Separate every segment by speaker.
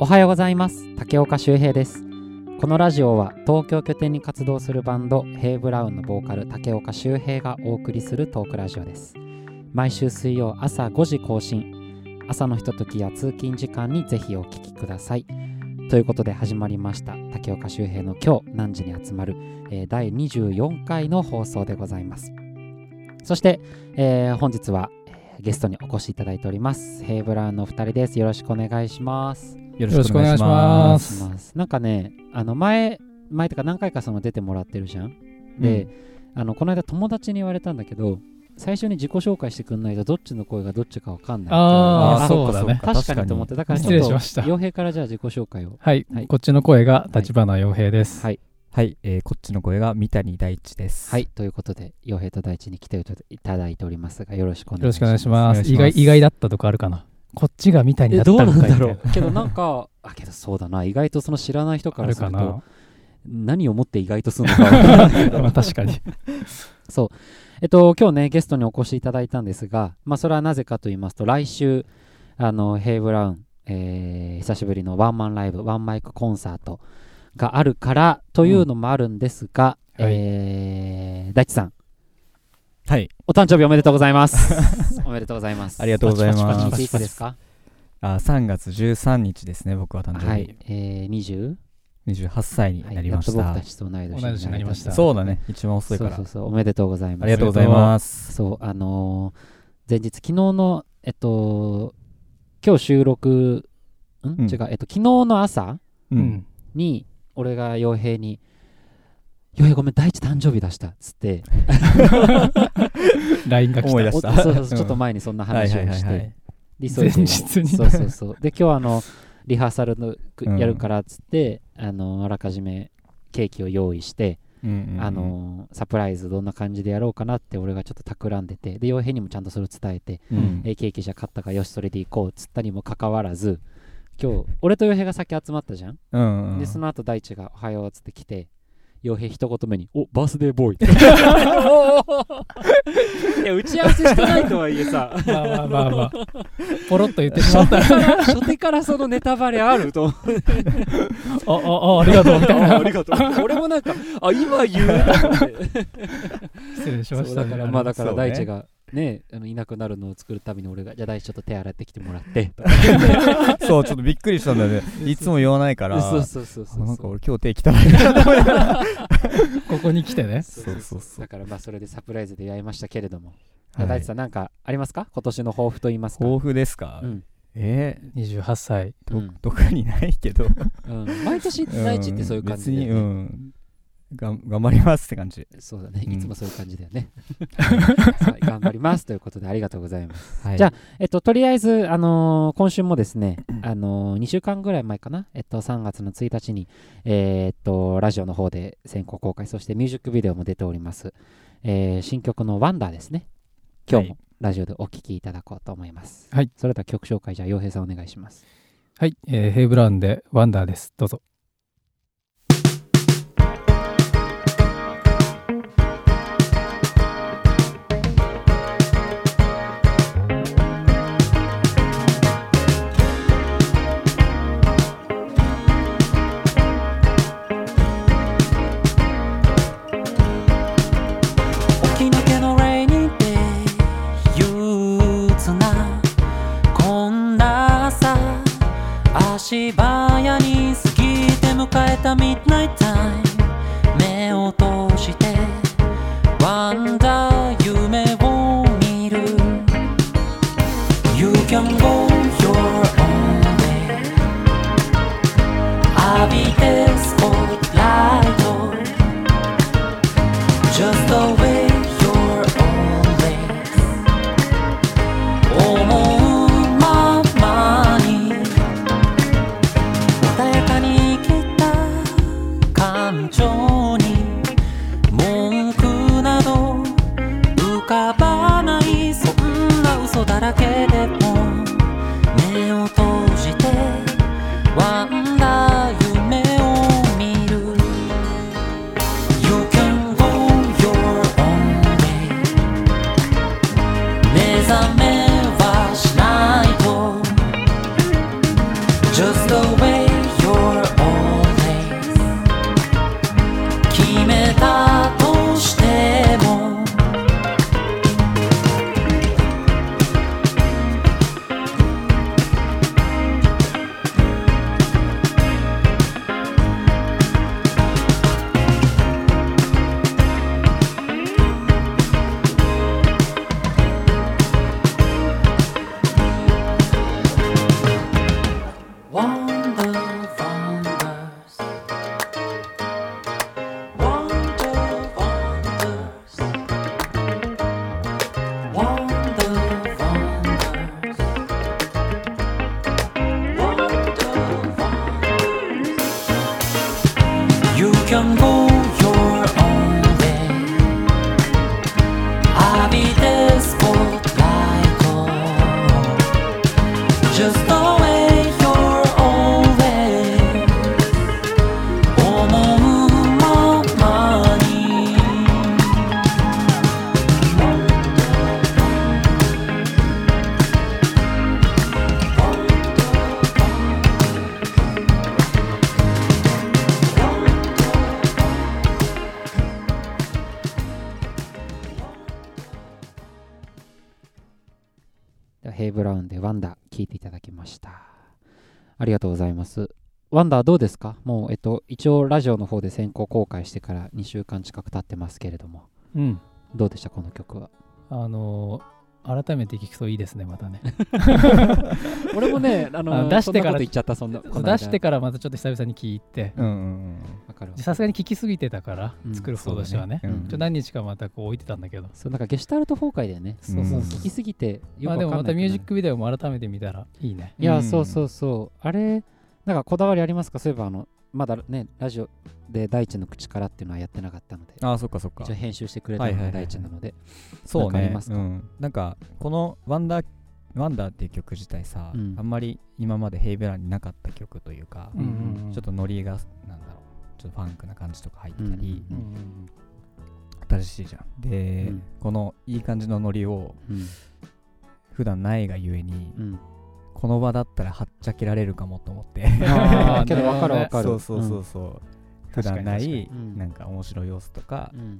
Speaker 1: おはようございます。竹岡修平です。このラジオは東京拠点に活動するバンドヘイブラウンのボーカル竹岡修平がお送りするトークラジオです。毎週水曜朝5時更新。朝のひとときや通勤時間にぜひお聞きください。ということで始まりました。竹岡修平の今日何時に集まる、えー第24回の放送でございます。そして、えー本日はゲストにお越しいただいております。ヘイブラウンのお二人です。よろしくお願いします。
Speaker 2: よ
Speaker 3: ろしくお願いしま
Speaker 1: します。なんかねあの前前とか何回かその出てもらってるじゃん。で、あのこの間友達に言われたんだけど最初に自己紹介してくんないとどっちの声がどっちかわかんない
Speaker 3: あーそうだね。
Speaker 1: 確かにと思って。だからちょっと
Speaker 3: 失礼しました。
Speaker 1: 傭兵からじゃあ自己紹介を。
Speaker 3: はい、
Speaker 1: はい。
Speaker 3: こっちの声が立花洋平です。
Speaker 1: はい。
Speaker 2: はい、えーこっちの声が三谷大地です。
Speaker 1: はい。ということで傭兵と大地に来ていただいておりますがよろしくお願いします。
Speaker 3: よろしくお願いします。
Speaker 2: お願いします。
Speaker 3: 意外意外だったとこあるかな。こっちがみたいに
Speaker 1: え
Speaker 3: なった
Speaker 1: どうなんだろう けどなんかあけどそうだな意外とその知らない人からすると
Speaker 3: な。
Speaker 1: 何をもって意外とするのかわからないけど
Speaker 3: まあ確かに。
Speaker 1: そう。えっと、今日ね、ゲストにお越しいただいたんですが、まあ、それはなぜかと言いますと、来週、あの、ヘイ・ブラウン、えー久しぶりのワンマンライブ、ワンマイクコンサートがあるからというのもあるんですが、
Speaker 3: うんはい
Speaker 1: えー大地さん、
Speaker 2: はい、
Speaker 1: お誕生日おめでとうございます。おめでとうございます。
Speaker 2: ありがとうございます
Speaker 1: パチパチパチいつですか？
Speaker 2: あ3月13日ですね、僕は誕生日。
Speaker 1: はい、えー、20?
Speaker 2: 28歳に
Speaker 1: はい
Speaker 2: なりました。
Speaker 1: やっと僕たちと同い年
Speaker 3: になりました
Speaker 2: そうだね、一番遅いから。
Speaker 1: そうそうそう、おめでとうございます。
Speaker 2: ありがとうございます。
Speaker 1: そう、あのー前日、昨日の、えっと、今日収録、ん、
Speaker 2: うん
Speaker 1: 違う、えっと、昨日の朝
Speaker 2: う。
Speaker 3: うんん。
Speaker 1: に、俺が傭兵に、傭兵ごめん、大地誕生日出したっつって、
Speaker 3: LINE が来た。
Speaker 2: 思い出した。
Speaker 1: おそうそうそう
Speaker 2: うん。
Speaker 1: ちょっと前にそんな
Speaker 2: はい
Speaker 1: 話をし
Speaker 2: はいはいはい
Speaker 1: て、。で急いで。
Speaker 3: 前日に
Speaker 1: そうそうそう。で、今日あの、リハーサルのやるからっつって、あの、あらかじめケーキを用意して、
Speaker 2: うんうんうん。
Speaker 1: あ、のサプライズどんな感じでやろうかなって俺がちょっと企んでてで傭兵にもちゃんとそれを伝えて
Speaker 2: うん。
Speaker 1: えーケーキじゃ買ったからよしそれで行こうっつったにもかかわらず今日俺と傭兵が先集まったじゃん、
Speaker 2: うんうん。
Speaker 1: でその後大地が「おはよう」っつって来て傭兵一言目に「おバースデーボーイ」いや打ち合わせしてないとはいえさ
Speaker 3: まあまあまあまあ。ポロッと言ってしまった。
Speaker 1: 初手からそのネタバレあると思って
Speaker 3: あ、あ、あ、ありがとうみたいな。
Speaker 1: ありがとう俺もなんかあ今言う
Speaker 3: 失礼しましたね。
Speaker 1: だからまあだから大地がねあのいなくなるのを作るために俺がじゃあ大地ちょっと手洗ってきてもらって。
Speaker 2: そう、ちょっとびっくりしたんだよね。いつも言わないから。
Speaker 1: そうそうそうそう
Speaker 2: あなんか俺今日手汚いなと思いながら。
Speaker 3: ここに来てね。
Speaker 1: そう
Speaker 2: そうそう。そう
Speaker 1: だからまあそれでサプライズでやりましたけれども、
Speaker 2: はい。
Speaker 1: 大地さんなんかありますか？今年の抱負と言いますか。
Speaker 2: 抱負ですか？
Speaker 1: うん。
Speaker 2: え
Speaker 3: ？28歳。
Speaker 2: ーと
Speaker 1: うん。
Speaker 2: 特にないけど。
Speaker 1: うん。毎年大地ってそういう感じで、ね。
Speaker 2: 別に、うん。がん頑張りますって感じ。
Speaker 1: そうだね
Speaker 2: うん
Speaker 1: いつもそういう感じだよね、はい頑張りますということでありがとうございます
Speaker 2: はい
Speaker 1: じゃあえっと、とりあえず、あのー今週もですね、あのー2週間ぐらい前かな、えっと、3月の1日に、えーっと、ラジオの方で先行公開、そしてミュージックビデオも出ております、えー新曲のワンダーですね。今日もラジオでお聴きいただこうと思います。
Speaker 3: はい。
Speaker 1: それでは曲紹介、じゃあ、洋平さんお願いします。
Speaker 3: はい、えーヘイブラウンでワンダーです。どうぞ。
Speaker 4: で
Speaker 1: はヘイブラウンでワンダー聞いていただきました。ありがとうございます。ワンダーどうですか？もう、えっと、一応ラジオの方で先行公開してから2週間近く経ってますけれども、
Speaker 3: うん。
Speaker 1: どうでした？この曲は。
Speaker 3: あのー改めて聞くといいですね、またね。
Speaker 1: 俺もね、あの
Speaker 3: あ出してから
Speaker 1: そんなこと言っちゃった、そんな。この間
Speaker 3: 出してからまたちょっと久々に聞いて、
Speaker 2: うんうん
Speaker 1: わかるわ
Speaker 3: さすがに聞きすぎてたから、
Speaker 1: うん
Speaker 3: 作る方としてはね。
Speaker 2: そうだね
Speaker 3: ちょ何日かまたこう置いてたんだけど。
Speaker 1: そう、なんかゲシュタルト崩壊だよね。
Speaker 3: そうそう
Speaker 2: うん
Speaker 3: そう
Speaker 1: 聞きすぎてよくわ
Speaker 3: まあでも
Speaker 1: かんない
Speaker 3: またミュージックビデオも改めて見たらいいね。
Speaker 1: いや、
Speaker 2: うん
Speaker 1: そうそうそう。あれ、なんかこだわりありますか？そういえば、あの、まだね、ラジオで大地の口からっていうのはやってなかったので、
Speaker 2: ああそっかそっか。
Speaker 1: 一応編集してくれたのが大地なので、
Speaker 2: そうね。うん、なんかこの「ワンダーワンダーっていう曲自体さ、
Speaker 1: うん。
Speaker 2: あんまり今までヘイベラーになかった曲というか、
Speaker 3: うんうんうん。
Speaker 2: ちょっとノリがなんだろう。ちょっとファンクな感じとか入ってたり、
Speaker 1: うん
Speaker 3: うんうん。
Speaker 2: 新しいじゃん。で、
Speaker 1: うん。
Speaker 2: このいい感じのノリを
Speaker 1: うん。
Speaker 2: 普段ないがゆえに、
Speaker 1: うん。
Speaker 2: この場だったらはっちゃけられるかもと思って。
Speaker 1: けど分かる分かる。
Speaker 2: そうそうそうそう、普段ないなんか面白い要素とか,、
Speaker 1: うん。うん
Speaker 2: なん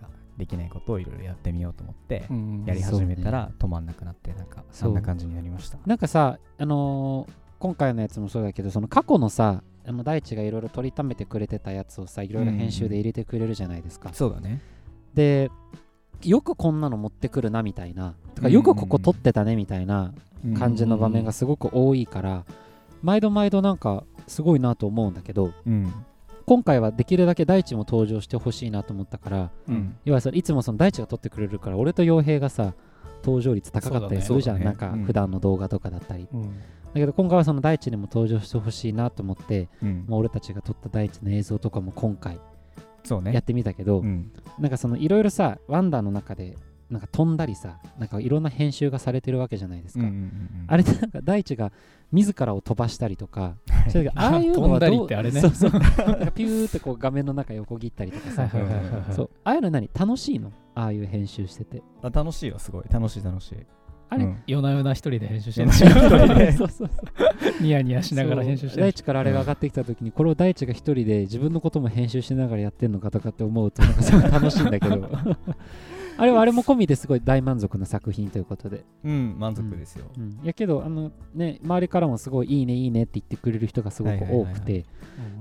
Speaker 2: かできないことをいろいろやってみようと思って、
Speaker 3: うん。
Speaker 2: やり始めたら止まんなくなってなんかそんな感じになりました。
Speaker 1: なんかさ、あのー今回のやつもそうだけど、その過去のさ、あの大地がいろいろ取りためてくれてたやつをさ、いろいろ編集で入れてくれるじゃないですか。
Speaker 2: そうだね。
Speaker 1: で、よくこんなの持ってくるなみたいな、とか
Speaker 2: うん。
Speaker 1: よくここ撮ってたねみたいな感じの場面がすごく多いから、毎度毎度なんかすごいなと思うんだけど、
Speaker 2: うん。
Speaker 1: 今回はできるだけ大地も登場してほしいなと思ったから、
Speaker 2: うん。
Speaker 1: 要はそれいつもその大地が撮ってくれるから、俺と傭兵がさ、登場率高かったりするじゃん、
Speaker 2: そうだね。
Speaker 1: なんか
Speaker 2: うん。
Speaker 1: 普段の動画とかだったり。
Speaker 3: うん。
Speaker 1: だけど今回はその大地にも登場してほしいなと思って、
Speaker 2: うん。
Speaker 1: もう俺たちが撮った大地の映像とかも今回
Speaker 2: そうね。
Speaker 1: やってみたけど、
Speaker 2: うん。
Speaker 1: なんかそのいろいろさ、ワンダーの中でなんか飛んだりさ、なんかいろんな編集がされてるわけじゃないですか。
Speaker 2: うんうんうん
Speaker 1: あれってなんか大地が自らを飛ばしたりとか、それがああいうのはどう
Speaker 3: 飛んだりってあれね。
Speaker 1: そうそう。なんかピューってこう画面の中横切ったりとかさ、そう。ああいうの何？楽しいの？ああいう編集してて。
Speaker 2: あ楽しいよすごい。楽しい楽しい。
Speaker 1: あれ、
Speaker 2: うん。
Speaker 3: 夜な夜な一人で編集してる。
Speaker 2: 夜な夜な一人で。
Speaker 1: そうそうそう。
Speaker 3: ニヤニヤしながら編集してる。
Speaker 1: 大地からあれが上がってきた時に、これを大地が一人で自分のことも編集しながらやってんのかとかって思うとなんかすごい楽しいんだけどあれはあれも込みですごい大満足な作品ということで、
Speaker 2: うん満足ですよ。
Speaker 1: うん、いやけどあのね周りからもすごいいいねいいねって言ってくれる人がすごく多く
Speaker 2: はいはいはいは
Speaker 1: て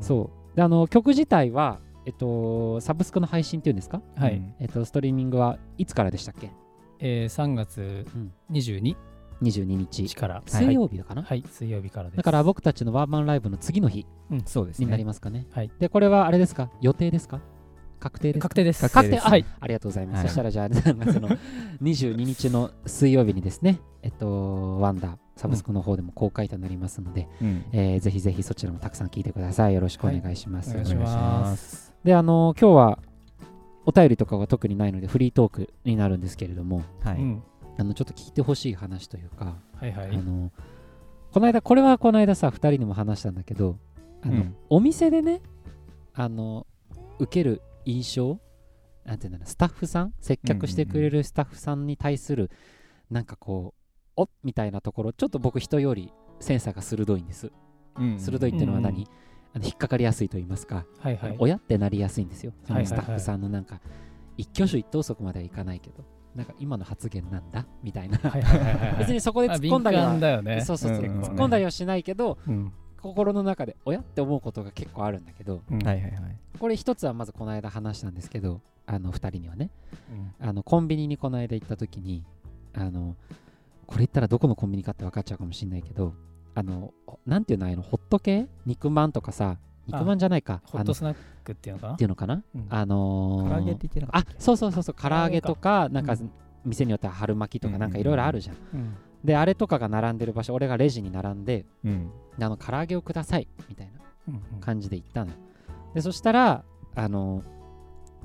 Speaker 1: そう。であの曲自体はえっとサブスクの配信っていうんですか？
Speaker 3: はい、
Speaker 2: うん
Speaker 1: えっとストリーミングはいつからでしたっけ？
Speaker 3: えー、3月
Speaker 1: うん。
Speaker 3: 22
Speaker 1: 22日
Speaker 3: 日。から。
Speaker 1: 水曜日かな、
Speaker 3: はい、水曜日からです。
Speaker 1: だから僕たちのワンマンライブの次の日
Speaker 2: そうです
Speaker 1: になり
Speaker 2: ね
Speaker 1: ますかね。
Speaker 3: はい。
Speaker 1: でこれはあれですか？予定ですか？確定です。か
Speaker 3: 確定です。
Speaker 1: 確定あ
Speaker 3: はい
Speaker 1: ありがとうござい。ます、
Speaker 2: はい。
Speaker 1: そしたらじゃあ3月の 22日の水曜日にですねえっとワンダーサブスクの方でも公開となりますので、
Speaker 2: うん。
Speaker 1: えーぜひぜひそちらもたくさん聞いてください。よろしくお願いします、
Speaker 3: はい。お願いします。
Speaker 1: であの今日はお便りとかは特にないのでフリートークになるんですけれども
Speaker 2: はい。
Speaker 3: うん。
Speaker 1: あのちょっと聞いてほしい話というか、
Speaker 3: はいはい。
Speaker 1: あのこの間これはこの間さ2人にも話したんだけどあの、
Speaker 2: うん。
Speaker 1: お店でねあの受ける印象？なんていうんだろう。スタッフさん？接客してくれるスタッフさんに対する、なんかこうおみたいなところ。ちょっと僕人よりセンサーが鋭いんです、
Speaker 2: うん
Speaker 1: 鋭いっていうのは何、
Speaker 3: うん
Speaker 1: あの引っかかりやすいと言いますか、
Speaker 3: はいはい。
Speaker 1: 親ってなりやすいんですよ。そ
Speaker 3: はいはいはい。
Speaker 1: のスタッフさんのなんか、一挙手一投足まではいかないけど。なんか今の発言なんだ？みたいな、
Speaker 3: はいはいはいはい
Speaker 1: 別にそこで突
Speaker 3: あ
Speaker 1: っ込んだりは
Speaker 3: 敏感だよね。
Speaker 1: そうそうそう、
Speaker 2: うんうん。
Speaker 1: 突っ込んだりはしないけど
Speaker 3: うん
Speaker 1: 心の中で親って思うことが結構あるんだけど
Speaker 3: うん。
Speaker 2: はいはいはい。
Speaker 1: これ一つはまずこの間話したんですけどあの2人にはね。
Speaker 3: うん。
Speaker 1: あのコンビニにこの間行った時にあのこれ言ったらどこのコンビニかって分かっちゃうかもしれないけどあのなんていうのあのホット系？肉まんとかさ肉まんじゃないか。あのっ
Speaker 3: ホットスナックっていうのかな？
Speaker 1: ていうのかな、
Speaker 3: うん。
Speaker 1: あのー
Speaker 2: 唐揚げって言ってなか
Speaker 1: あ
Speaker 2: ったっけ？
Speaker 1: そうそうそうそう唐揚げとかなんか
Speaker 3: うん。
Speaker 1: 店によっては春巻きとか
Speaker 2: うん
Speaker 1: なん。かいろいろあるじゃん、
Speaker 3: うん
Speaker 1: であれとかが並んでる場所俺がレジに並んで
Speaker 2: うん。
Speaker 1: であの唐揚げをくださいみたいな
Speaker 3: うんうん。
Speaker 1: 感じで行ったのよ。でそしたらあの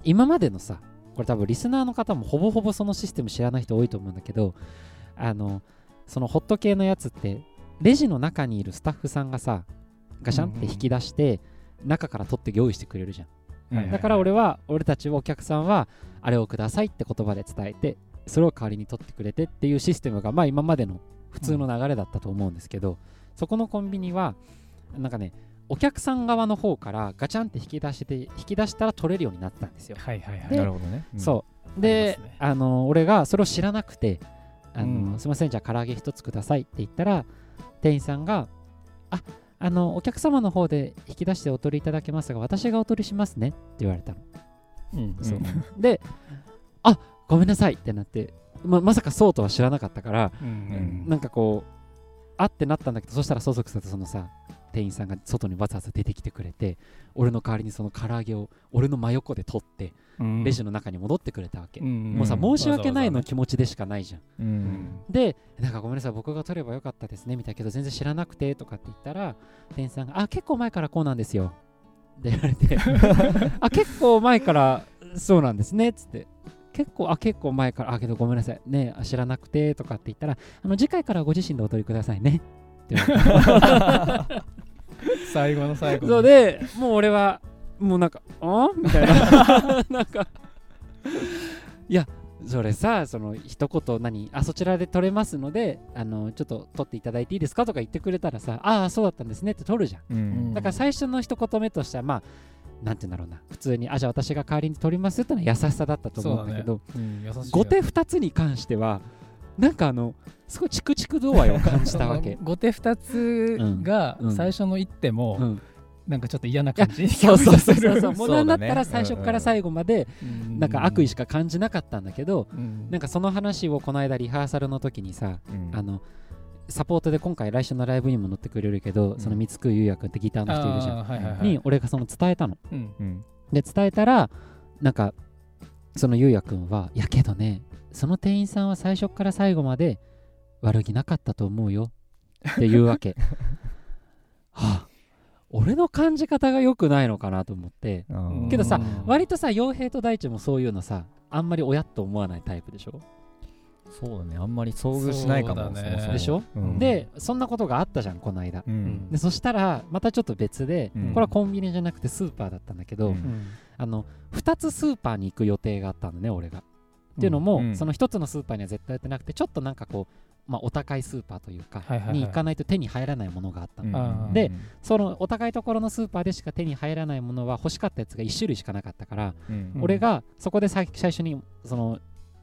Speaker 1: 今までのさこれ多分リスナーの方もほぼほぼそのシステム知らない人多いと思うんだけどあのそのホット系のやつってレジの中にいるスタッフさんがさガシャンって引き出して、中から取って用意してくれるじゃん。
Speaker 3: はい。
Speaker 1: だから俺は俺たちお客さんはあれをくださいって言葉で伝えてそれを代わりに取ってくれてっていうシステムがまあ今までの普通の流れだったと思うんですけど、そこのコンビニはなんかねお客さん側の方からガチャンって引き出して引き出したら取れるようになったんですよ、
Speaker 3: はいはいはい。
Speaker 1: で
Speaker 2: なるほどね。うん。
Speaker 1: そう。で
Speaker 3: ね。
Speaker 1: あの俺がそれを知らなくてあの、
Speaker 3: うん。
Speaker 1: すいませんじゃあ唐揚げ一つくださいって言ったら店員さんがああのお客様の方で引き出してお取りいただけますが私がお取りしますねって言われたの。
Speaker 3: うん。
Speaker 1: そう。で、あごめんなさいってなって、ままさかそうとは知らなかったから、
Speaker 3: うんうん
Speaker 1: なんかこう、あってなったんだけど、そしたらそそくさとそのさ、店員さんが外にわざわざ出てきてくれて、俺の代わりにその唐揚げを俺の真横で取って、
Speaker 3: うん
Speaker 1: レジの中に戻ってくれたわけ。
Speaker 3: うん
Speaker 1: もうさ、
Speaker 3: ん
Speaker 1: 申し訳ないの
Speaker 3: わ
Speaker 1: 気持ちでしかないじゃん。
Speaker 2: うんうん
Speaker 1: で、なんかごめんなさい、僕が取ればよかったですね、みたいなけど、全然知らなくてとかって言ったら、店員さんが、あ、結構前からこうなんですよ。って言われて、あ、結構前からそうなんですね、つって。結構、あ、結構前から、あ、けどごめんなさい、ね、あ知らなくてとかって言ったら、あの次回からご自身でお取りくださいね。
Speaker 3: 最後の最後に。
Speaker 1: そうで、もう俺は、もうなんか、あ？みたいな。なんか、いや、それさ、その一言何、あ、そちらで取れますので、あの、ちょっと取っていただいていいですか？とか言ってくれたらさ、ああ、そうだったんですねって取るじゃん。
Speaker 2: うん。
Speaker 1: だから最初の一言目としては、まあ、なんて言うんだろうな、普通に、あ、じゃあ私が代わりに取りますってのは優しさだったと思うんだけど、後手二つに関しては、なんかあの、すごいチクチク度合いを感じたわけ。
Speaker 3: 後手2つが最初の一手も
Speaker 1: うん、
Speaker 3: なんかちょっと嫌な感じに
Speaker 1: そうそうそうそう、
Speaker 3: る。
Speaker 1: もうなったら最初から最後まで、
Speaker 3: うん
Speaker 1: なんか悪意しか感じなかったんだけど、
Speaker 3: うん。
Speaker 1: なんかその話をこの間リハーサルの時にさ、
Speaker 2: うん。
Speaker 1: あのサポートで今回来週のライブにも乗ってくれるけど、
Speaker 2: ん。
Speaker 1: その三つくゆうやくんってギターの人いるじゃん、
Speaker 3: はいはいはい。
Speaker 1: に俺がその伝えたの。
Speaker 3: うん。
Speaker 2: うん。
Speaker 1: で伝えたらなんかそのゆうやくんは「いやけどねその店員さんは最初から最後まで悪気なかったと思うよ」って言うわけ。はあ。俺の感じ方が良くないのかなと思って。けどさ
Speaker 3: うん。
Speaker 1: 割とさ傭兵と大地もそういうのさあんまり親と思わないタイプでしょ？
Speaker 2: そうだね。あんまり遭遇しないかも
Speaker 3: そうだね。
Speaker 2: そ
Speaker 1: でしょ？
Speaker 2: うん。
Speaker 1: でそんなことがあったじゃんこの間。
Speaker 2: うん。
Speaker 1: でそしたらまたちょっと別で、
Speaker 2: うん。
Speaker 1: これはコンビニじゃなくてスーパーだったんだけど、あの2つスーパーに行く予定があったのね俺が。っていうのも、
Speaker 2: うん。
Speaker 1: その1つのスーパーには絶対やってなくてちょっとなんかこう、まあ、お高いスーパーというか、に行かないと手に入らないものがあったの、でそのお高いところのスーパーでしか手に入らないものは欲しかったやつが1種類しかなかったから、
Speaker 2: うん。
Speaker 3: うん
Speaker 1: 俺がそこで最最初にその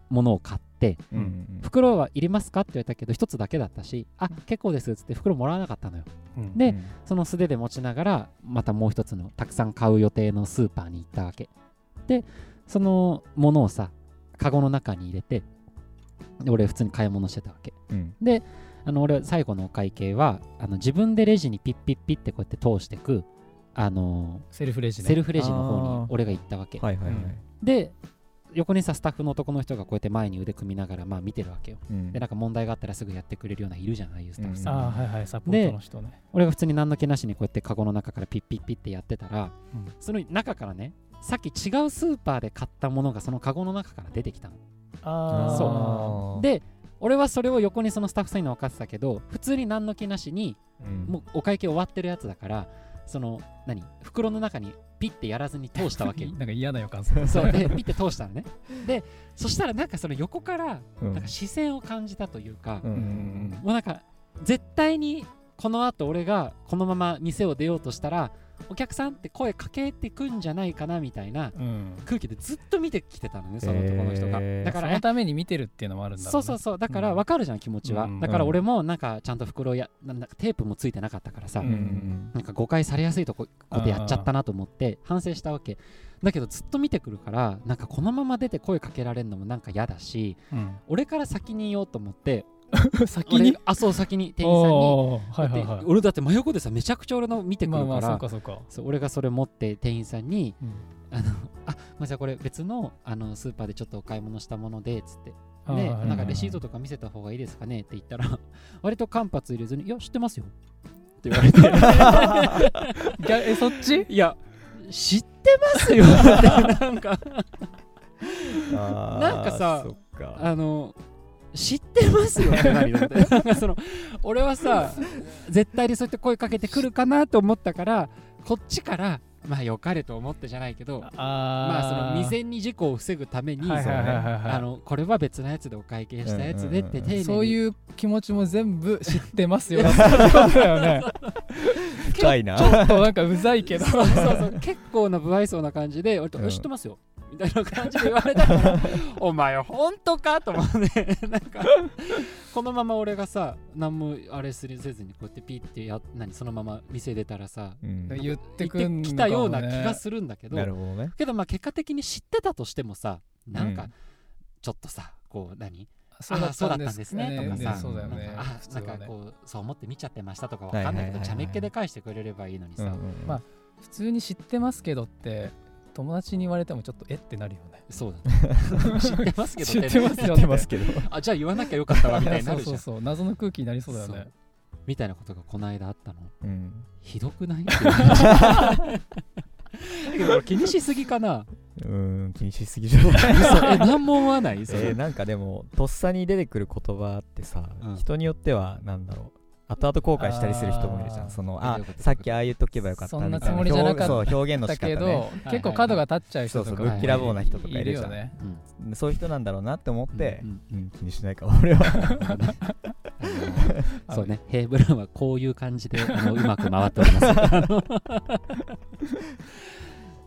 Speaker 1: ものを買って
Speaker 2: うんうん
Speaker 1: 袋はいりますか？って言われたけど1つだけだったしあ結構ですっつって袋もらわなかったのよ。
Speaker 3: うん
Speaker 1: で
Speaker 2: うん。
Speaker 1: その素手で持ちながらまたもう一つのたくさん買う予定のスーパーに行ったわけ。でそのものをさカゴの中に入れてで俺普通に買い物してたわけ。
Speaker 2: うん。
Speaker 1: であの俺最後のお会計はあの自分でレジにピッピッピッってこうやって通してくあの
Speaker 3: セルフレジね。
Speaker 1: セルフレジの方に俺が行ったわけ。
Speaker 2: はいはいはい。
Speaker 1: で横にさスタッフの男の人がこうやって前に腕組みながらまあ見てるわけよ。
Speaker 2: うん。
Speaker 1: でなんか問題があったらすぐやってくれるようないるじゃんああいうスタッフさん、
Speaker 3: ああはいはいサポートの人ね。
Speaker 1: 俺が普通に何の気なしにこうやってカゴの中からピッピッピッってやってたら、
Speaker 3: うん。
Speaker 1: その中からねさっき違うスーパーで買ったものがそのカゴの中から出てきたの。
Speaker 3: あ
Speaker 1: そう。
Speaker 2: う
Speaker 1: で俺はそれを横にそのスタッフさんに分かってたけど普通に何の気なしに
Speaker 2: うん。
Speaker 1: もうお会計終わってるやつだからその何？袋の中にピッてやらずに通したわけよ。
Speaker 3: なんか嫌な予感する。
Speaker 1: そう。でピッて通したのね。でそしたらなんかその横から
Speaker 2: うん。
Speaker 1: なんか視線を感じたというか、
Speaker 2: うん。うん
Speaker 1: もうなんか絶対にこの後俺がこのまま店を出ようとしたらお客さんって声かけてくんじゃないかなみたいな
Speaker 3: うん。
Speaker 1: 空気でずっと見てきてたのねその男の人が、
Speaker 2: へー。
Speaker 1: だから
Speaker 3: そのために見てるっていうのもあるんだろ
Speaker 1: そうそうそう。だから分かるじゃん気持ちは、
Speaker 3: うん。
Speaker 1: だから俺もなんかちゃんと袋やなんだテープもついてなかったからさ、
Speaker 3: うん。うん
Speaker 1: なんか誤解されやすいとこことやっちゃったなと思って反省したわけ。だけどずっと見てくるからなんかこのまま出て声かけられるのもなんか嫌だし
Speaker 3: うん。
Speaker 1: 俺から先に言おうと思って
Speaker 3: 先に？
Speaker 1: 俺あそう先に店員さんに
Speaker 3: はいはいは
Speaker 1: で俺だって真横でさめちゃくちゃ俺の見て
Speaker 3: い
Speaker 1: くるから、
Speaker 3: そうかそうか
Speaker 1: 俺がそれ持って店員さんに
Speaker 3: うん「
Speaker 1: あのあまあ、これ別のあのスーパーでちょっとお買い物したもので」つって。で
Speaker 3: はいはい
Speaker 1: なんかレシートとか見せた方がいいですかねって言ったら 割と間髪入れずに「いや知ってますよ」って言われて。
Speaker 3: えそっち？
Speaker 1: いや知ってますよ。ってなんか。なんかさ
Speaker 2: そっか。
Speaker 1: あの知ってますよ その俺はさ絶対にそうやって声かけてくるかなと思ったからこっちからまあ良かれと思ってじゃないけど
Speaker 3: あ
Speaker 1: まあその未
Speaker 3: 然
Speaker 1: 然に事故を防ぐために、あのこれは別のやつでお会計したやつでって丁寧に。
Speaker 3: そういう気持ちも全部知ってますよ。ってことだよね。
Speaker 2: 深いな。
Speaker 3: ちょっとなんかうざいけど。
Speaker 1: そうそうそう。結構な不愛想な感じで俺と、知ってますよみたいな感じで言われたから お前本当かと思って なんかこのまま俺がさ何もあれするせずにこうやってピッてや何そのまま店出たらさ
Speaker 2: うん。
Speaker 3: 言ってく
Speaker 1: 言
Speaker 3: んね。
Speaker 1: ってきたような気がするんだけど
Speaker 2: なるほどね。
Speaker 1: けどまあ結果的に知ってたとしてもさなんか
Speaker 2: うん。
Speaker 1: ちょっとさこう何
Speaker 3: そうだ
Speaker 1: あそうだったん
Speaker 3: で
Speaker 1: ですすね
Speaker 3: ね
Speaker 1: とかさ
Speaker 3: そうだよね。
Speaker 1: なんかこうそう思って見ちゃってましたとかわかんないけど
Speaker 2: はいはいはいはい。
Speaker 1: 茶目っ気で返してくれればいいのにさ、
Speaker 2: うんうんうん。
Speaker 3: まあ普通に知ってますけどって友達に言われてもちょっとえ？ってなるよね。
Speaker 1: そうだね。知ってますけど
Speaker 3: 知ってますよ
Speaker 2: 知ってますけど。
Speaker 1: あじゃあ言わなきゃよかったわみたいになるじゃん。
Speaker 3: そうそうそう謎の空気になりそうだよね。
Speaker 1: みたいなことがこの間あったの。
Speaker 2: うん。
Speaker 1: ひどくない？って 気にしすぎかな。
Speaker 2: うん気にしすぎじゃない？
Speaker 1: 嘘。え何も思わない？それ、
Speaker 2: えーなんかでもとっさに出てくる言葉ってさ、
Speaker 1: うん。
Speaker 2: 人によってはなんだろう後々後悔したりする人もいるじゃん。そのあさっきああ言っとけばよかった。
Speaker 3: そんな
Speaker 2: みたい
Speaker 3: つもりじゃなかった。
Speaker 2: 表そう表現の
Speaker 3: だ
Speaker 2: 仕方ね。
Speaker 3: けど結構角が立っちゃう人とかも
Speaker 2: そうそうぶっきらぼうな人とかいるじゃん。そういう人なんだろうなって思って
Speaker 1: う、ん
Speaker 2: うん気にしないかも俺は。
Speaker 1: そうね、ヘイブラウンはこういう感じであのうまく回っております。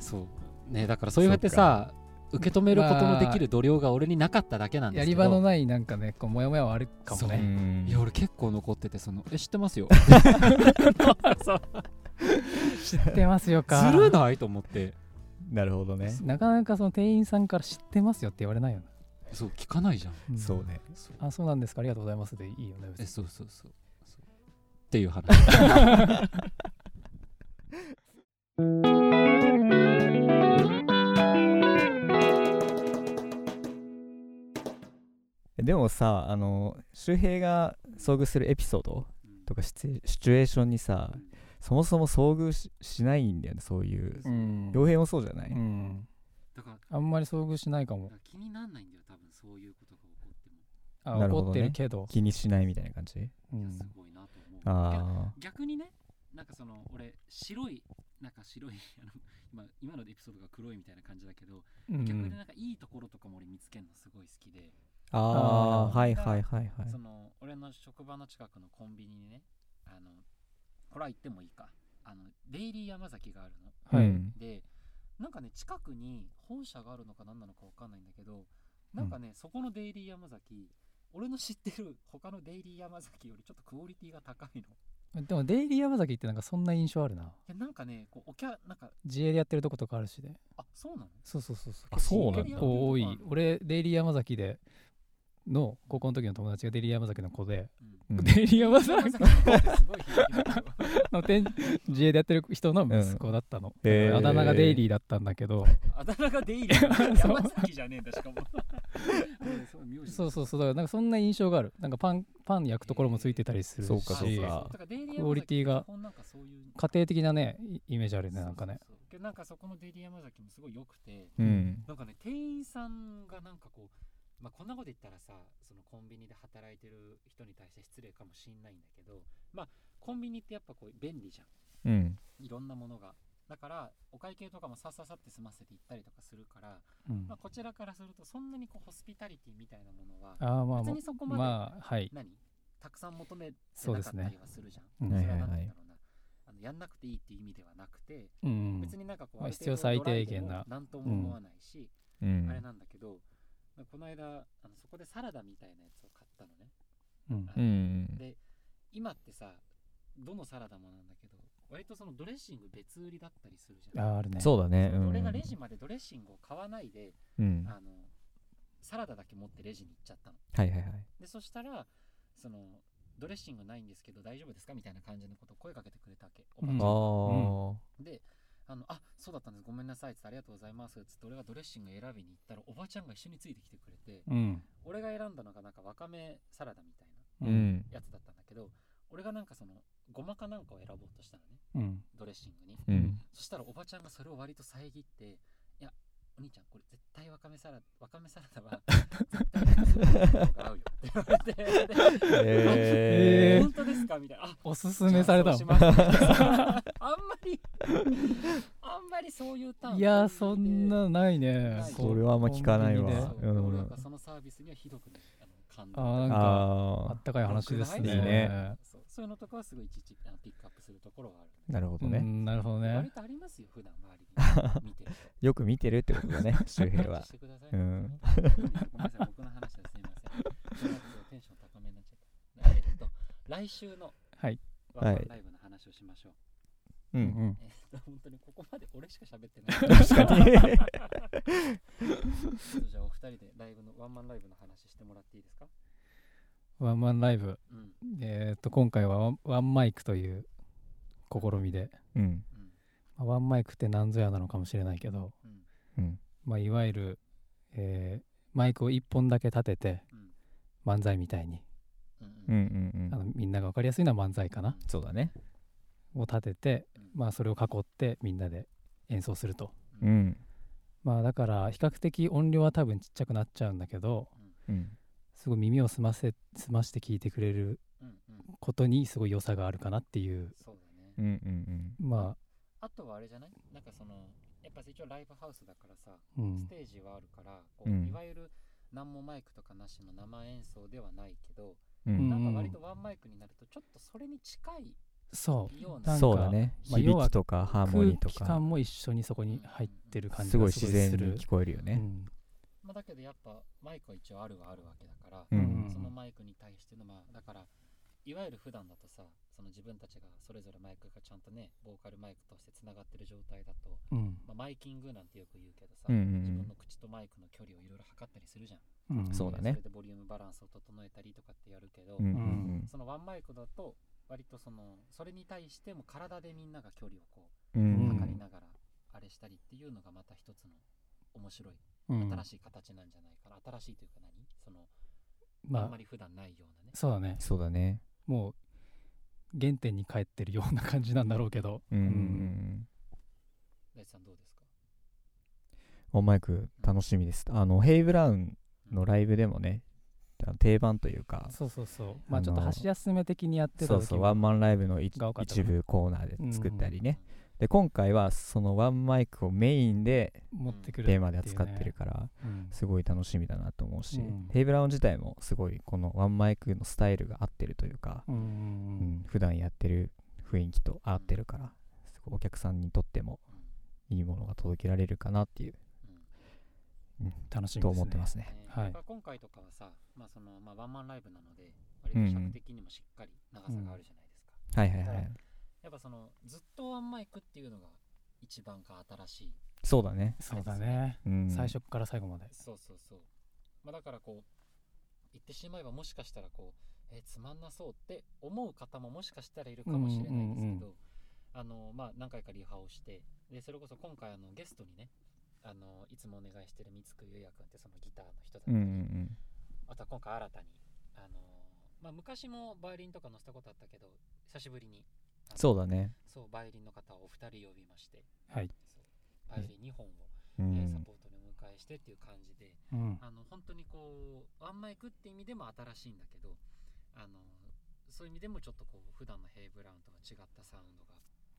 Speaker 1: そうね、だからそういうやってさ、受け止めることのできる度量が俺になかっただけなんですけど。
Speaker 3: やり場のないなんかねこうモヤモヤはあるかもね。
Speaker 2: う。ん。
Speaker 1: いや俺結構残っててそのえ知ってますよ。
Speaker 3: 知ってますよか。
Speaker 1: ずるないと思って。
Speaker 2: なるほどね。
Speaker 3: なかなかその店員さんから知ってますよって言われないよね。
Speaker 1: そう聞かないじゃん。
Speaker 3: うん。
Speaker 2: そうね。
Speaker 1: そう。
Speaker 3: あそうなんですか。ありがとうございますでいいよね別
Speaker 1: え
Speaker 3: に。
Speaker 1: そうそうそうそう。っていう話
Speaker 2: でもさあの周平が遭遇するエピソードとかシチュシチュエーションにさそもそも遭遇ししないんだよねそういう。
Speaker 3: うん。
Speaker 2: 傭兵もそうじゃない、
Speaker 3: うん。
Speaker 1: だから
Speaker 3: あんまり遭遇しないかも。
Speaker 1: 気にならないんだよ多分そういうことが起こっても。
Speaker 3: あ
Speaker 2: なるほどね。
Speaker 3: 怒ってるけど。
Speaker 2: 気にしないみたいな感じ？
Speaker 3: うん。
Speaker 1: すごいなと思う。
Speaker 2: あ
Speaker 1: 逆にねなんかその俺白いなんか白い あの今今のエピソードが黒いみたいな感じだけど、
Speaker 3: うん
Speaker 1: 逆になんかいいところとかも俺見つけるのすごい好きで、
Speaker 2: ーあ
Speaker 3: あ
Speaker 2: はいはいはいはい。
Speaker 1: その俺の職場の近くのコンビニにねあのこれは言ってもいいか。あのデイリー山崎があるの。
Speaker 3: はい。
Speaker 2: うん
Speaker 1: でなんかね近くに本社があるのか何なのか分かんないんだけどなんかね、そこのデイリー山崎俺の知ってる他のデイリー山崎よりちょっとクオリティが高いの。
Speaker 3: でもデイリー山崎ってなんかそんな印象あるな。
Speaker 1: えなんかねこうお客なんか
Speaker 3: 自営でやってるとことかあるしで
Speaker 1: あそうなの？
Speaker 3: そうそうそうそう。
Speaker 2: あそうなんだ。
Speaker 3: 結構多い。俺デイリー山崎での高校の時の友達がデイリー山崎の子で、
Speaker 1: うん。
Speaker 2: うん
Speaker 3: デイリー山崎
Speaker 1: 山崎のすごい響きだけど
Speaker 3: の店自営でやってる人の息子だったの、
Speaker 2: へー。
Speaker 3: あだ名がデイリーだったんだけど、
Speaker 1: あだ名がデイリー。
Speaker 3: そう。
Speaker 1: 山崎じゃねえんだしかも。うんそう
Speaker 3: そうそう。そうだからなんかそんな印象がある。なんかパンパン焼くところもついてたりするし。
Speaker 2: そうかそうか。
Speaker 1: だか。らデイリー山崎
Speaker 3: クオリティが家庭的なねイイメージあるよねなんかね。
Speaker 1: そうそう。そうでなんかそこのデイリー山崎もすごい良くて
Speaker 2: うん。
Speaker 1: なんかね店員さんがなんかこうまあこんなこと言ったらさそのコンビニで働いてる人に対して失礼かもしんないんだけどまあコンビニってやっぱこう便利じゃん。
Speaker 2: うん。
Speaker 1: いろんなものが。だからお会計とかもさっささって済ませて行ったりとかするから、
Speaker 3: うん。
Speaker 1: まあ、こちらからするとそんなにこうホスピタリティみたいなものは
Speaker 3: ああまあ
Speaker 1: 別にそこまで
Speaker 3: まあはい。
Speaker 1: 何？たくさん求めて
Speaker 3: そうですね
Speaker 1: なかったりはするじゃん。
Speaker 3: うん
Speaker 1: それ
Speaker 2: はいはいはい。
Speaker 1: なんて言うんだろうな。あのやんなくていいっていう意味ではなくて、
Speaker 3: うん。
Speaker 1: 別になんかこう、
Speaker 3: 必要最低限な。
Speaker 1: ドライでもなんとも思わないし、
Speaker 2: うん。
Speaker 1: あれなんだけど、この間あのそこでサラダみたいなやつを買ったのね。
Speaker 3: うん。
Speaker 2: うん
Speaker 1: で今ってさどのサラダもなんだけど割とそのドレッシング別売りだったりするじゃん。
Speaker 3: あーあるね。
Speaker 2: そうだね。うん
Speaker 1: 俺がレジまでドレッシングを買わないで、
Speaker 2: うん。
Speaker 1: あのサラダだけ持ってレジに行っちゃったの。
Speaker 2: はいはいはい。
Speaker 1: でそしたらそのドレッシングないんですけど大丈夫ですか？みたいな感じのことを声かけてくれたわけ。おばちゃん
Speaker 3: うん
Speaker 1: が
Speaker 2: ああ
Speaker 1: であのあそうだったんです。ごめんなさい。っつってありがとうございます。っつって俺がドレッシング選びに行ったらおばちゃんが一緒についてきてくれて
Speaker 3: うん。
Speaker 1: 俺が選んだのがなんかわかめサラダみたいな
Speaker 2: うん。
Speaker 1: やつだったんだけど俺がなんかそのごまかなんかを選ぼうとしたのね。
Speaker 3: うん。
Speaker 1: ドレッシングに。
Speaker 2: うん。
Speaker 1: そしたらおばちゃんがそれを割と遮ってお兄ちゃんこれ絶対わかめサラダわかめサラダは 絶対合うよって言われてで
Speaker 2: えー。
Speaker 1: 本当ですか？みたいな。あ
Speaker 3: おすすめされたの？
Speaker 1: じゃあそうします。あんまりあんまりそういうターン
Speaker 3: いやそんなないね。
Speaker 1: ない。
Speaker 2: それはあんま聞かないわ。
Speaker 3: コンビニで。
Speaker 1: そう
Speaker 2: うん。
Speaker 1: 俺なんかそのサービスにはひどくねあの感動。
Speaker 3: あーなんかあ
Speaker 2: あ
Speaker 3: ったかい話ですね。
Speaker 2: いいね。
Speaker 1: そうそういうのとかはすごいいちいちあのピックアップするところはある
Speaker 2: あなるほどね。
Speaker 3: うんなるほどね。
Speaker 1: 割とありますよ普段周りに。見てると
Speaker 2: よく見てるってことだね周平は。
Speaker 1: してください
Speaker 2: うん
Speaker 1: ごめんなさい僕の話ですいませんとにかくテンション高めになっちゃった。えっと来週の
Speaker 3: はい。
Speaker 1: ワンマンライブの話をしましょう、
Speaker 2: う
Speaker 3: うんん。
Speaker 1: えっと本当にここまで俺しか喋ってない。
Speaker 2: 確かに。
Speaker 1: ちょっとじゃあお二人でライブのワンマンライブの話してもらっていいですか？
Speaker 3: ワンマンライブ。
Speaker 1: うん。
Speaker 3: えっと今回はワンマイクという試みで。
Speaker 2: うん。
Speaker 1: うん。
Speaker 3: まあワンマイクって何ぞやなのかもしれないけど。
Speaker 1: うん。
Speaker 2: うん。
Speaker 3: まあいわゆるえーマイクを1本だけ立てて
Speaker 1: うん。
Speaker 3: 漫才みたいに。
Speaker 1: うん
Speaker 2: う
Speaker 1: うん
Speaker 2: んうんうん。
Speaker 3: あのみんなが分かりやすいのは漫才かな。
Speaker 2: そうだね。
Speaker 3: を立てて
Speaker 1: うん
Speaker 3: まあそれを囲ってみんなで演奏すると。
Speaker 2: うん。
Speaker 3: まあだから比較的音量は多分ちっちゃくなっちゃうんだけど
Speaker 2: うん
Speaker 3: すごい耳を澄ませ澄まして聞いてくれる
Speaker 1: うんうん。
Speaker 3: ことにすごい良さがあるかなっていう。
Speaker 1: そうだね。
Speaker 2: うんうん
Speaker 3: まあ。
Speaker 1: あとはあれじゃない？なんかそのやっぱ一応ライブハウスだからさ
Speaker 3: うん。
Speaker 1: ステージはあるからこう、
Speaker 2: うん。
Speaker 1: いわゆる何もマイクとかなしの生演奏ではないけど、
Speaker 2: うん。うん
Speaker 1: なんか割とワンマイクになるとちょっとそれに近い
Speaker 3: そ
Speaker 1: ような
Speaker 2: そうだね。
Speaker 3: まあ
Speaker 2: 響きとかハーモ
Speaker 3: 空
Speaker 2: ニーとか。
Speaker 3: 気感も一緒にそこに入ってる感じ
Speaker 2: すご
Speaker 3: が
Speaker 2: い自然に
Speaker 3: する
Speaker 2: 聞こえるよね。
Speaker 3: うん
Speaker 1: まあ、だけどやっぱマイクは一応あるはあるわけだから、
Speaker 2: うん。
Speaker 3: うん
Speaker 1: そのマイクに対してのまあだからいわゆる普段だとさその自分たちがそれぞれマイクがちゃんとねボーカルマイクとしてつながってる状態だと、
Speaker 3: うん。
Speaker 1: まあ、マイキングなんてよく言うけどさ、
Speaker 2: うんうんうん。
Speaker 1: 自分の口とマイクの距離をいろいろ測ったりするじゃん、
Speaker 3: うん。
Speaker 2: そうだね。
Speaker 1: それでボリュームバランスを整えたりとかってやるけど、
Speaker 2: うんうん
Speaker 1: そのワンマイクだと割とそのそれに対しても体でみんなが距離をこ
Speaker 2: うんう
Speaker 3: うん。
Speaker 1: う
Speaker 2: ん
Speaker 1: 測りながらあれしたりっていうのがまた一つの面白い
Speaker 3: うん
Speaker 1: 新しい形なんじゃないかな、新しいというか何？その、
Speaker 3: まあ。
Speaker 1: あんまり普段ないようなね。
Speaker 3: そうだね。
Speaker 2: そうだね。
Speaker 3: もう原点に帰ってるような感じなんだろうけど。
Speaker 2: うんうんうん。
Speaker 1: 大地さんどうですか？
Speaker 2: ワンマイク楽しみです。あのヘイ・ブラウンのライブでもねあの定番というか
Speaker 3: そうそうそう。ま
Speaker 2: あ
Speaker 3: ちょっと箸休め的にやってた
Speaker 2: そう
Speaker 3: 時
Speaker 2: そうワンマンライブの一部コーナーで作ったりね、で今回はそのワンマイクをメインで
Speaker 3: 持ってくる
Speaker 2: テーマで扱ってるから
Speaker 3: うん。
Speaker 2: すごい楽しみだなと思うし、
Speaker 3: うん。
Speaker 2: ヘイ・ブラウン自体もすごいこのワンマイクのスタイルが合ってるというか、
Speaker 3: うんうん
Speaker 2: うん。普段やってる雰囲気と合ってるからすごいお客さんにとってもいいものが届けられるかなっていう
Speaker 3: 楽しみですね。
Speaker 2: と思ってますね。
Speaker 1: ね
Speaker 3: はい。
Speaker 1: 今回とかはさ、まあそのまあ、ワンマンライブなので割と尺的にもしっかり長さがあるじゃないですか、
Speaker 2: はいはいはい
Speaker 1: やっぱそのずっとワンマイクっていうのが一番か新しい。
Speaker 2: そうだね、
Speaker 3: そうだね。
Speaker 2: うん、
Speaker 3: 最初から最後まで。
Speaker 1: そうそうそう、まあ、だからこう言ってしまえばもしかしたらこうえーつまんなそうって思う方ももしかしたらいるかもしれないんですけど、
Speaker 3: うん
Speaker 1: あのまあ何回かリハをしてでそれこそ今回あのゲストにねあのいつもお願いしてる三つくゆうやくんってそのギターの人だった
Speaker 2: うん
Speaker 1: り、
Speaker 2: うん。
Speaker 1: あとは今回新たにあのまあ昔もバイオリンとか乗せたことあったけど久しぶりに
Speaker 2: そうだね。
Speaker 1: そうバイオリンの方をお二人呼びまして。
Speaker 3: はい。
Speaker 1: バイオリン2本を、
Speaker 2: う
Speaker 1: えーサ
Speaker 2: ん
Speaker 1: ポートにお迎えしてっていう感じで
Speaker 3: うん。
Speaker 1: あの本当にこうワンマイクって意味でも新しいんだけどあのそういう意味でもちょっとこう普段のヘイブラウンとは違ったサウンド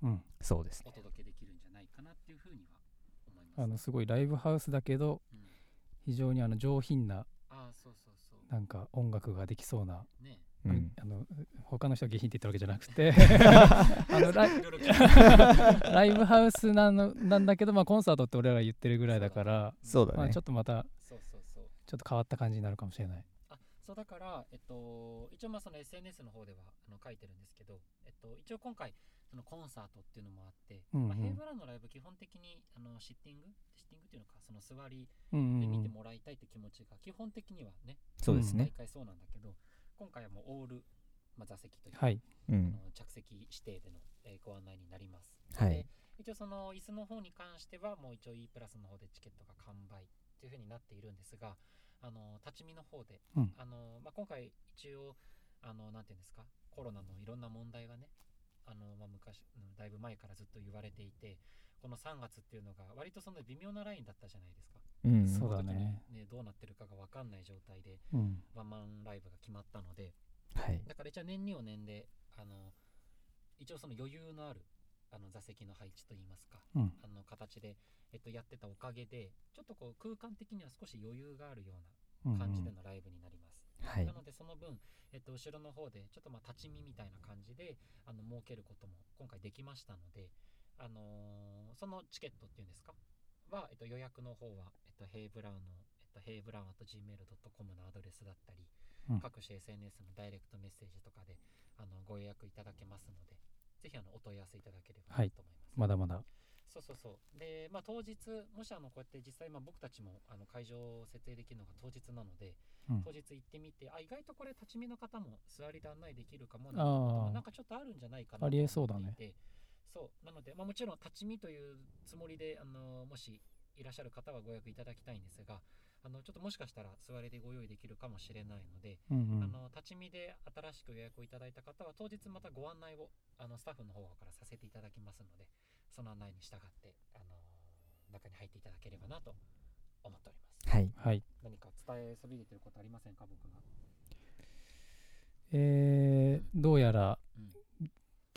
Speaker 1: が
Speaker 3: うん。
Speaker 2: そうですね。
Speaker 1: お届けできるんじゃないかなっていうふうには思います。
Speaker 3: あのすごいライブハウスだけど
Speaker 1: うん、
Speaker 3: 非常にあの上品な
Speaker 1: ああそうそうそう。
Speaker 3: なんか音楽ができそうな
Speaker 1: ね
Speaker 2: うん。
Speaker 3: あの他の人が下品って言ったわけじゃなくて。あのライブハウスなのなんだけど、まあ、コンサートって俺らが言ってるぐらいだからまあ、
Speaker 2: そうだね。
Speaker 3: ちょっとまた
Speaker 1: そうそうそう。
Speaker 3: ちょっと変わった感じになるかもしれない。
Speaker 1: あそうだから、えっと、一応まあその SNS の方ではあの書いてるんですけど、えっと、一応今回そのコンサートっていうのもあって、
Speaker 3: うんうん。
Speaker 1: まあ、ヘイブラのライブ基本的にあのシッティング？シッティングっていうのかその座り
Speaker 3: うんうんうん
Speaker 1: で見てもらいたいって気持ちが基本的にはね、毎
Speaker 2: そうですね。
Speaker 1: 回そうなんだけど今回はもうオール、まあ、座席というか、
Speaker 3: はい。
Speaker 2: うん
Speaker 1: あの着席指定での、えーご案内になります。
Speaker 2: はい
Speaker 1: で一応その椅子の方に関してはもう一応 E プラスの方でチケットが完売というふうになっているんですが、あの立ち見の方で、
Speaker 3: うん
Speaker 1: あのまあ、今回一応あのなんていうんですかコロナのいろんな問題がねあの、まあ、昔うんだいぶ前からずっと言われていてこの3月っていうのが割とその微妙なラインだったじゃないですか
Speaker 2: うん。
Speaker 3: そうだね。
Speaker 1: ねどうなってるかが分かんない状態で
Speaker 3: うん。
Speaker 1: ワンマンライブが決まったので
Speaker 2: はい。
Speaker 1: だから一応年にを年であの一応その余裕のあるあの座席の配置といいますか
Speaker 3: うん。
Speaker 1: あの形で、えっと、やってたおかげでちょっとこう空間的には少し余裕があるよう
Speaker 3: うん
Speaker 1: な感じでのライブになります、
Speaker 2: はい。
Speaker 1: なのでその分、えっと、後ろの方でちょっとまあ立ち見みたいな感じであの設けることも今回できましたので、あのーそのチケットっていうんですか？は、えっと、予約の方は、えっと、ヘイブラウンの、えっと、ヘイブラウン .gmail.com のアドレスだったり、
Speaker 3: うん。
Speaker 1: 各種 SNS のダイレクトメッセージとかであのご予約いただけますのでぜひあのお問い合わせいただければ
Speaker 3: はい
Speaker 1: なと思います、
Speaker 3: まだまだ。
Speaker 1: そうそうそう。で、まあ、当日、もしあのこうやって実際、まあ、僕たちもあの会場を設営できるのが当日なので、
Speaker 3: うん。
Speaker 1: 当日行ってみて、あ、意外とこれ、立ち見の方も座りで案内できるかもななんかちょっとあるんじゃないかな
Speaker 3: ありえそうだね。
Speaker 1: と思っていてそう、なので、まあ、もちろん立ち見というつもりで、あのもしいらっしゃる方はご予約いただきたいんですが、あのちょっともしかしたら座りでご用意できるかもしれないので、
Speaker 3: うんうん。
Speaker 1: あの立ち見で新しく予約をいただいた方は当日またご案内をあのスタッフの方からさせていただきますのでその案内に従って、あの中に入っていただければなと思っております。
Speaker 2: はい。
Speaker 3: はい。
Speaker 1: 何か伝えそびれてることありませんか僕が。
Speaker 3: えーどうやら
Speaker 1: うん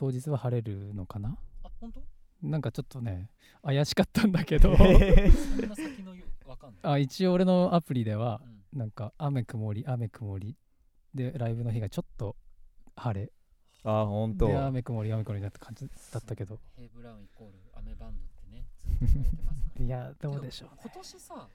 Speaker 3: 当日は晴れるのかな？
Speaker 1: あ本当？
Speaker 3: なんかちょっとね怪しかったんだけど。あ一応俺のアプリでは
Speaker 1: うん。
Speaker 3: なんか雨曇り雨曇り。でライブの日がちょっと晴れ。
Speaker 2: あ本当。
Speaker 3: で雨曇り雨曇りだった感じだったけど。
Speaker 1: ヘイブラウンイコールアメバンドってねずっと言われてますから
Speaker 3: いやどうでしょうね。
Speaker 1: 今年さ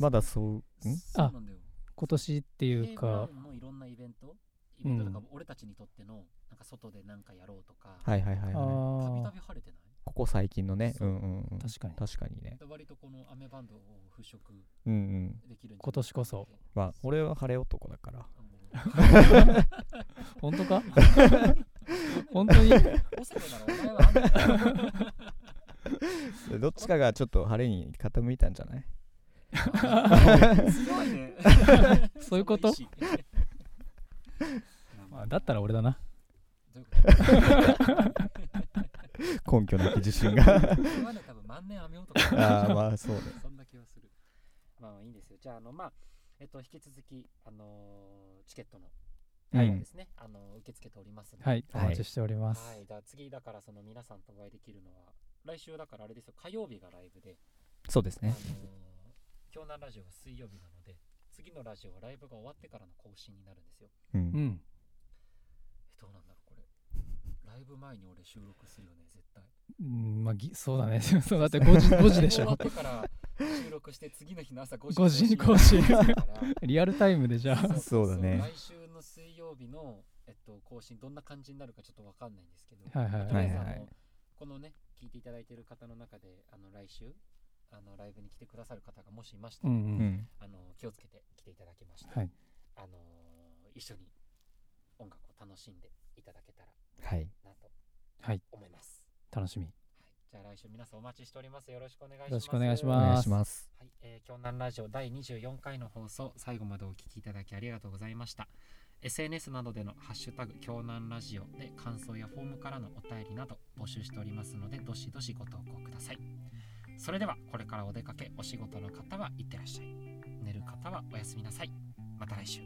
Speaker 2: まだそうん？
Speaker 1: そうなんだよ。
Speaker 3: 今年っていう
Speaker 1: ヘイブラ
Speaker 3: か
Speaker 1: ウンのいろんなイベントイベントとか、
Speaker 3: うん。
Speaker 1: 俺たちにとってのなんか外でなんかやろうとか、
Speaker 2: はいはいはい
Speaker 3: あ
Speaker 2: はい。
Speaker 1: たびた
Speaker 3: ー
Speaker 1: び晴れてない？
Speaker 2: ここ最近のね。
Speaker 1: そう。
Speaker 2: うんうんうん。
Speaker 3: 確かに。
Speaker 2: 確かにね。
Speaker 1: で割とこのアメバンドを払拭
Speaker 2: うんうん。
Speaker 1: できるんじゃない
Speaker 3: 今年こそ。
Speaker 2: まあ俺は晴れ男だから。
Speaker 3: 本当か？本当に？
Speaker 1: オセロならお前は。雨だよ
Speaker 2: どっちかがちょっと晴れに傾いたんじゃない？
Speaker 1: 強いね。
Speaker 3: そういうこと？まあだったら俺だな
Speaker 2: 根拠なき自信が。
Speaker 1: それはね多分万年雨男
Speaker 2: ああまあそうだ
Speaker 1: そんな気はする。まあいいんですよ。じゃああのまあえっと引き続きあのーチケットの
Speaker 2: はい
Speaker 1: 方ですね、あの受け付けておりますので。
Speaker 3: はいお
Speaker 2: はい。
Speaker 3: 待ちしております。
Speaker 1: はい、じゃあ次だからその皆さんとお会いできるのは来週だからあれですよ。火曜日がライブで、あの
Speaker 2: そうですね。
Speaker 1: ー京南ラジオは水曜日なので次のラジオはライブが終わってからの更新になるんですよ。
Speaker 2: う
Speaker 3: うん。ん
Speaker 1: えどうなんだろうこれライブ前に俺収録するよね絶対。
Speaker 3: うんまあぎそうだね。そうだって5時 ,5 時でし
Speaker 1: 終わ
Speaker 3: ょ
Speaker 1: ってから収録して次の日の朝5時
Speaker 3: 5時に
Speaker 1: 更新
Speaker 3: リアルタイムでじゃあ。
Speaker 2: そうだね。
Speaker 1: 来週の水曜日の、えっと、更新どんな感じになるかちょっとわかんないんですけど、
Speaker 3: はいはい
Speaker 1: とりあえず
Speaker 2: はいはい
Speaker 1: このね聞いていただいている方の中であの来週あのライブに来てくださる方がもしいましたら、
Speaker 3: うんう
Speaker 2: うん。ん
Speaker 1: あの気をつけて来ていただきまして、
Speaker 3: はい。
Speaker 1: あの一緒に音楽を楽しんでいただけたら
Speaker 2: はい。
Speaker 1: なと
Speaker 3: はい
Speaker 1: 思います。
Speaker 3: 楽しみ。
Speaker 1: はい、じゃあ来週皆さんお待ちしております。よろしくお願いします。
Speaker 3: よろしくお願いし
Speaker 2: お
Speaker 3: ます。
Speaker 2: 願いします。
Speaker 1: はい、えー、京南ラジオ第24回の放送最後までお聞きいただきありがとうございました。SNS などでのハッシュタグ京南ラジオで感想やフォームからのお便りなど募集しておりますのでどしどしご投稿ください。それではこれからお出かけお仕事の方はいってらっしゃい。寝る方はおやすみなさい。また来週